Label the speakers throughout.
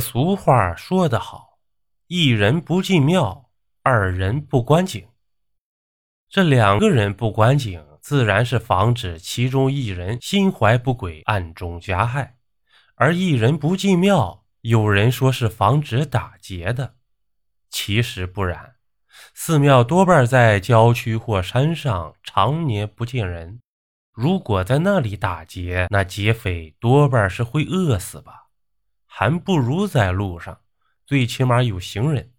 Speaker 1: 俗话说得好：“一人不进庙，二人不观景。”这两个人不观景，自然是防止其中一人心怀不轨，暗中加害；而一人不进庙，有人说是防止打劫的。其实不然，寺庙多半在郊区或山上，常年不见人。如果在那里打劫，那劫匪多半是会饿死吧。还不如在路上，最起码有行人。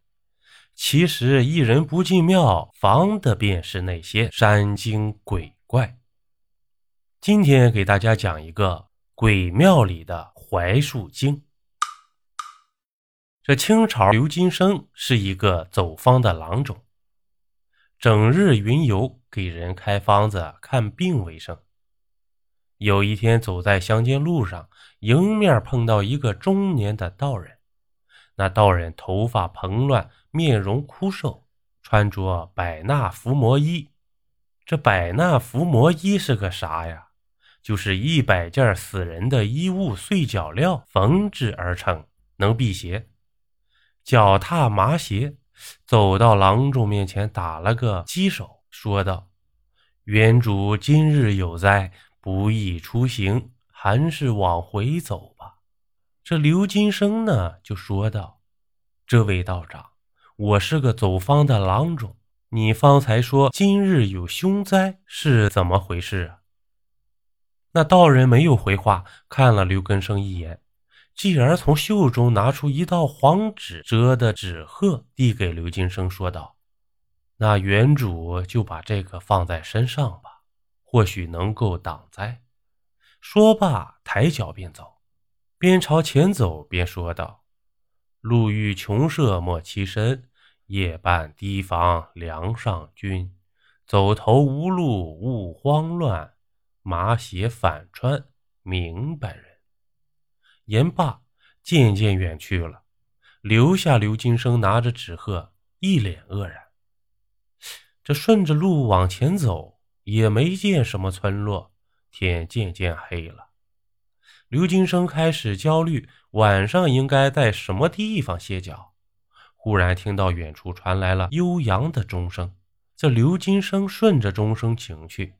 Speaker 1: 其实一人不进庙，防的便是那些山精鬼怪。今天给大家讲一个鬼庙里的槐树精。这清朝刘金生是一个走方的郎中，整日云游，给人开方子、看病为生。有一天，走在乡间路上，迎面碰到一个中年的道人。那道人头发蓬乱，面容枯瘦，穿着百纳伏魔衣。这百纳伏魔衣是个啥呀？就是一百件死人的衣物碎脚料缝制而成，能辟邪。脚踏麻鞋，走到郎中面前，打了个稽首，说道：“原主今日有灾。”不宜出行，还是往回走吧。这刘金生呢，就说道：“这位道长，我是个走方的郎中，你方才说今日有凶灾，是怎么回事啊？”那道人没有回话，看了刘根生一眼，继而从袖中拿出一道黄纸折的纸鹤，递给刘金生，说道：“那原主就把这个放在身上吧。”或许能够挡灾。说罢，抬脚便走，边朝前走边说道：“路遇穷舍莫欺身，夜半提防梁上君。走投无路勿慌乱，马鞋反穿明白人。”言罢，渐渐远去了，留下刘金生拿着纸鹤，一脸愕然。这顺着路往前走。也没见什么村落，天渐渐黑了。刘金生开始焦虑，晚上应该在什么地方歇脚。忽然听到远处传来了悠扬的钟声，这刘金生顺着钟声请去，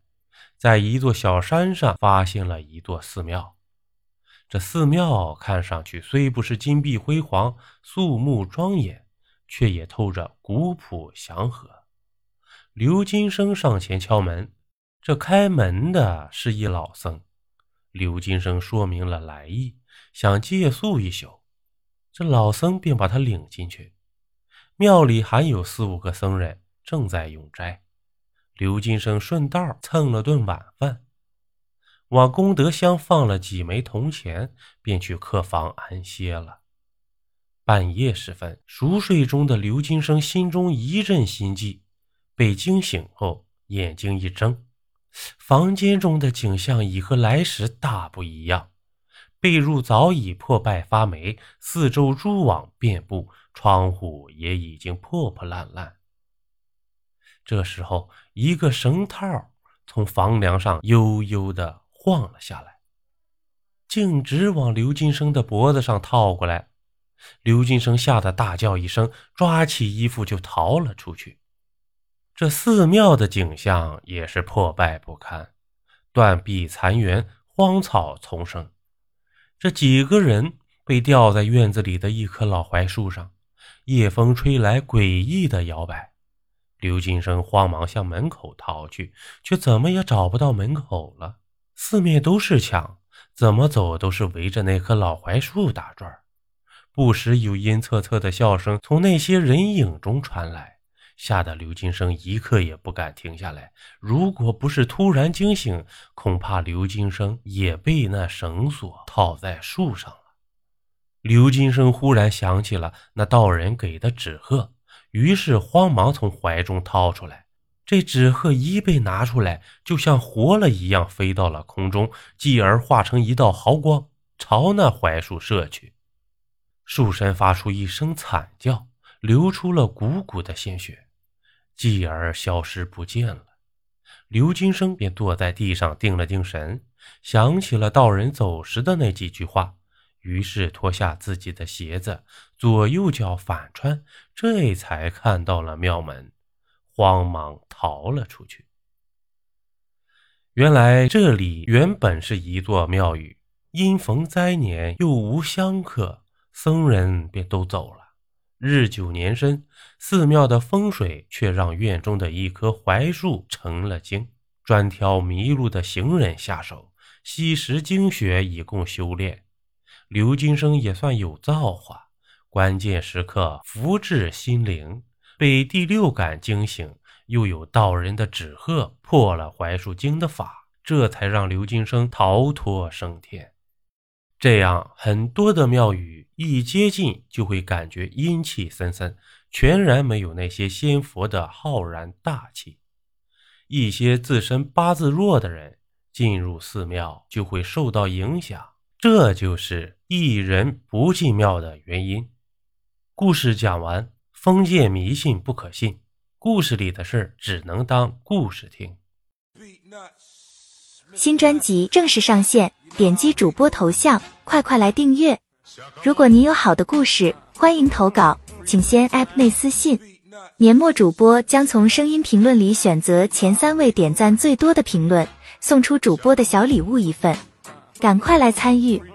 Speaker 1: 在一座小山上发现了一座寺庙。这寺庙看上去虽不是金碧辉煌、肃穆庄严，却也透着古朴祥和。刘金生上前敲门。这开门的是一老僧，刘金生说明了来意，想借宿一宿，这老僧便把他领进去。庙里还有四五个僧人正在用斋，刘金生顺道蹭了顿晚饭，往功德箱放了几枚铜钱，便去客房安歇了。半夜时分，熟睡中的刘金生心中一阵心悸，被惊醒后，眼睛一睁。房间中的景象已和来时大不一样，被褥早已破败发霉，四周蛛网遍布，窗户也已经破破烂烂。这时候，一个绳套从房梁上悠悠地晃了下来，径直往刘金生的脖子上套过来。刘金生吓得大叫一声，抓起衣服就逃了出去。这寺庙的景象也是破败不堪，断壁残垣，荒草丛生。这几个人被吊在院子里的一棵老槐树上，夜风吹来，诡异的摇摆。刘金生慌忙向门口逃去，却怎么也找不到门口了。四面都是墙，怎么走都是围着那棵老槐树打转。不时有阴恻恻的笑声从那些人影中传来。吓得刘金生一刻也不敢停下来。如果不是突然惊醒，恐怕刘金生也被那绳索套在树上了。刘金生忽然想起了那道人给的纸鹤，于是慌忙从怀中掏出来。这纸鹤一被拿出来，就像活了一样，飞到了空中，继而化成一道毫光，朝那槐树射去。树身发出一声惨叫，流出了汩汩的鲜血。继而消失不见了。刘金生便坐在地上定了定神，想起了道人走时的那几句话：“于是脱下自己的鞋子，左右脚反穿，这才看到了庙门，慌忙逃了出去。原来这里原本是一座庙宇，因逢灾年又无香客，僧人便都走了。日久年深，寺庙的风水却让院中的一棵槐树成了精，专挑迷路的行人下手，吸食精血以供修炼。刘金生也算有造化，关键时刻福至心灵，被第六感惊醒，又有道人的纸鹤破了槐树精的法，这才让刘金生逃脱升天。这样，很多的庙宇一接近就会感觉阴气森森，全然没有那些仙佛的浩然大气。一些自身八字弱的人进入寺庙就会受到影响，这就是一人不进庙的原因。故事讲完，封建迷信不可信，故事里的事只能当故事听。
Speaker 2: 新专辑正式上线。点击主播头像，快快来订阅！如果您有好的故事，欢迎投稿，请先 App 内私信。年末主播将从声音评论里选择前三位点赞最多的评论，送出主播的小礼物一份，赶快来参与！